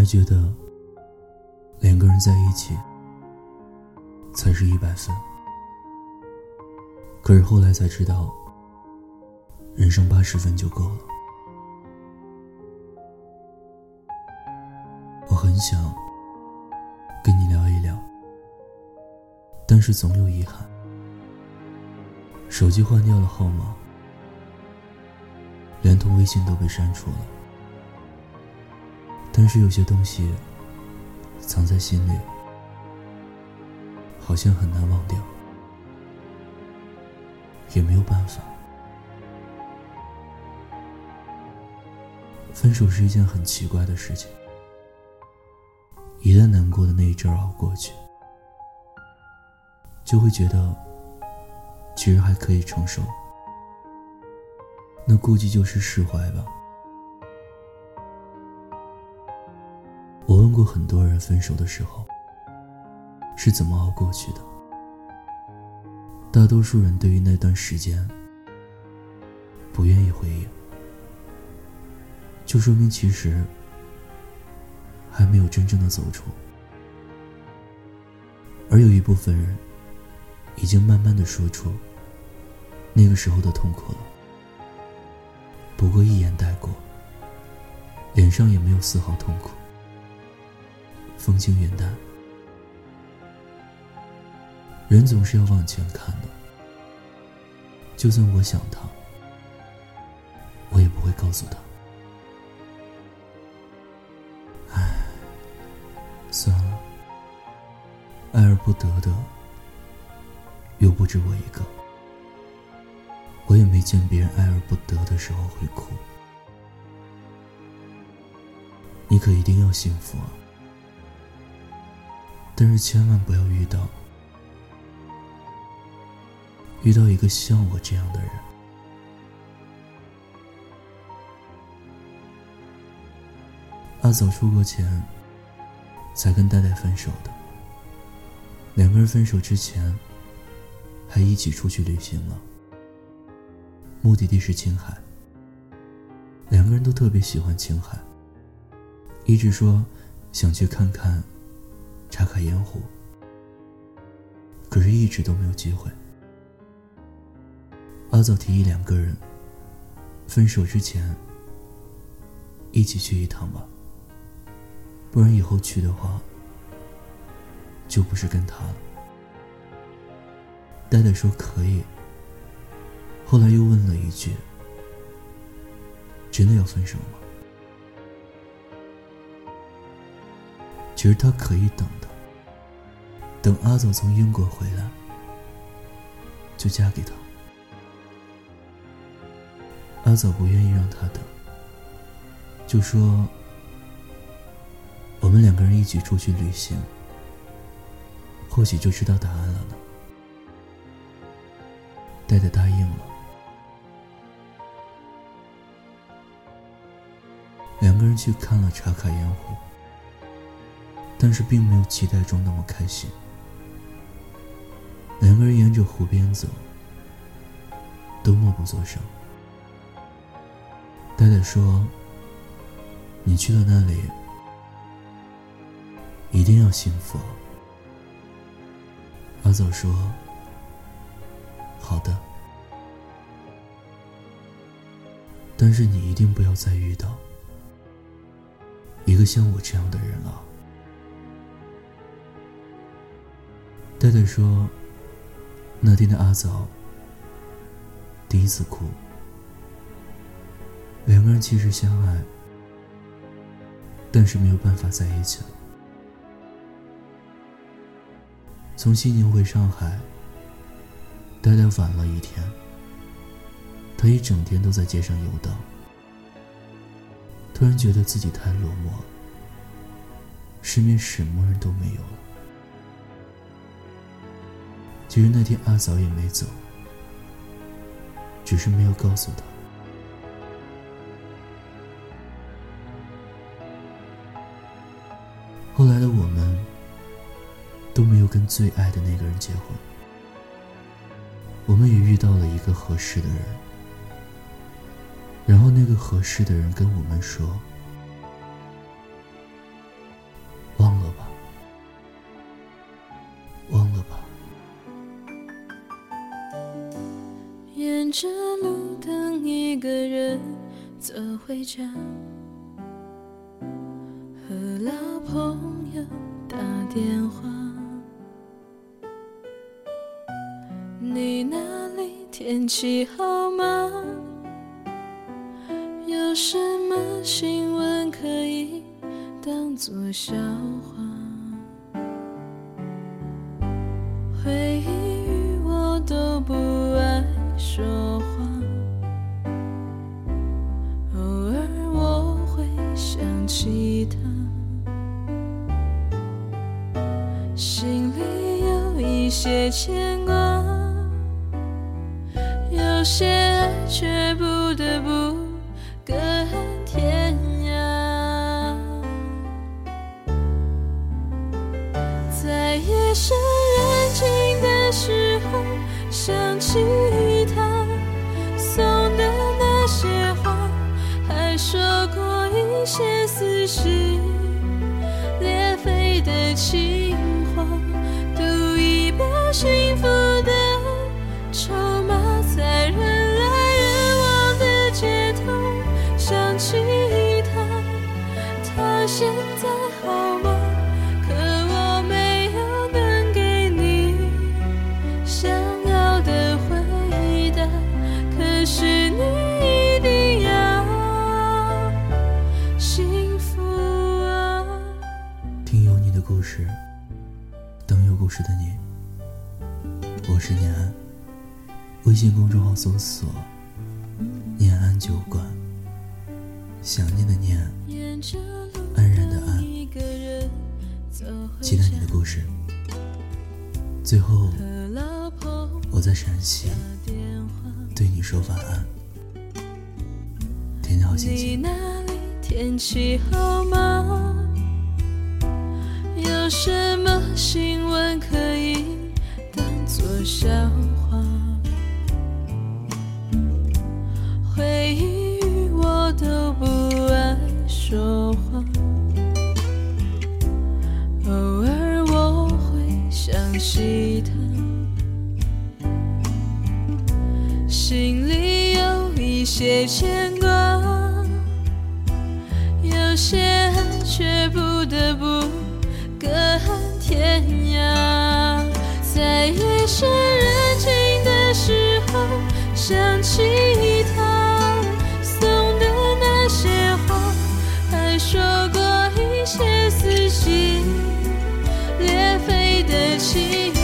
还觉得两个人在一起才是一百分，可是后来才知道，人生八十分就够了。我很想跟你聊一聊，但是总有遗憾，手机换掉了号码，连同微信都被删除了。但是有些东西藏在心里，好像很难忘掉，也没有办法。分手是一件很奇怪的事情，一旦难过的那一阵熬过去，就会觉得其实还可以承受，那估计就是释怀吧。过很多人，分手的时候是怎么熬过去的？大多数人对于那段时间不愿意回忆，就说明其实还没有真正的走出。而有一部分人已经慢慢的说出那个时候的痛苦了，不过一眼带过，脸上也没有丝毫痛苦。风轻云淡，人总是要往前看的。就算我想他，我也不会告诉他。唉，算了，爱而不得的又不止我一个，我也没见别人爱而不得的时候会哭。你可一定要幸福啊！但是千万不要遇到遇到一个像我这样的人。阿早出国前才跟戴戴分手的，两个人分手之前还一起出去旅行了，目的地是青海。两个人都特别喜欢青海，一直说想去看看。查看烟火，可是一直都没有机会。阿早提议两个人分手之前一起去一趟吧，不然以后去的话就不是跟他了。呆呆说可以，后来又问了一句：“真的要分手吗？”其实他可以等，等阿早从英国回来，就嫁给他。阿早不愿意让他等，就说：“我们两个人一起出去旅行，或许就知道答案了呢。”戴戴答应了，两个人去看了茶卡盐湖。但是并没有期待中那么开心。两个人沿着湖边走，都默不作声。呆呆说：“你去了那里，一定要幸福。”阿早说：“好的，但是你一定不要再遇到一个像我这样的人了。”呆呆说：“那天的阿早第一次哭，两个人其实相爱，但是没有办法在一起了。从西宁回上海，呆呆晚了一天，他一整天都在街上游荡，突然觉得自己太落寞，身边什么人都没有了。”其实那天阿嫂也没走，只是没有告诉他。后来的我们都没有跟最爱的那个人结婚，我们也遇到了一个合适的人，然后那个合适的人跟我们说：“回家，和老朋友打电话。你那里天气好吗？有什么新闻可以当作笑话？回忆与我都不爱说些牵挂，有些爱却不得不各天涯。在夜深人静的时候，想起他送的那些花，还说过一些。似是裂肺的情故事，等有故事的你。我是念安，微信公众号搜索“念安酒馆”，想念的念，安然的安，期待你的故事。最后，我在陕西对你说晚安，天气好心情。有什么新闻可以当作笑话？回忆与我都不爱说话，偶尔我会想起他，心里有一些牵挂，有些爱却不得不。隔天涯，在夜深人静的时候，想起他送的那些话，还说过一些撕心裂肺的情。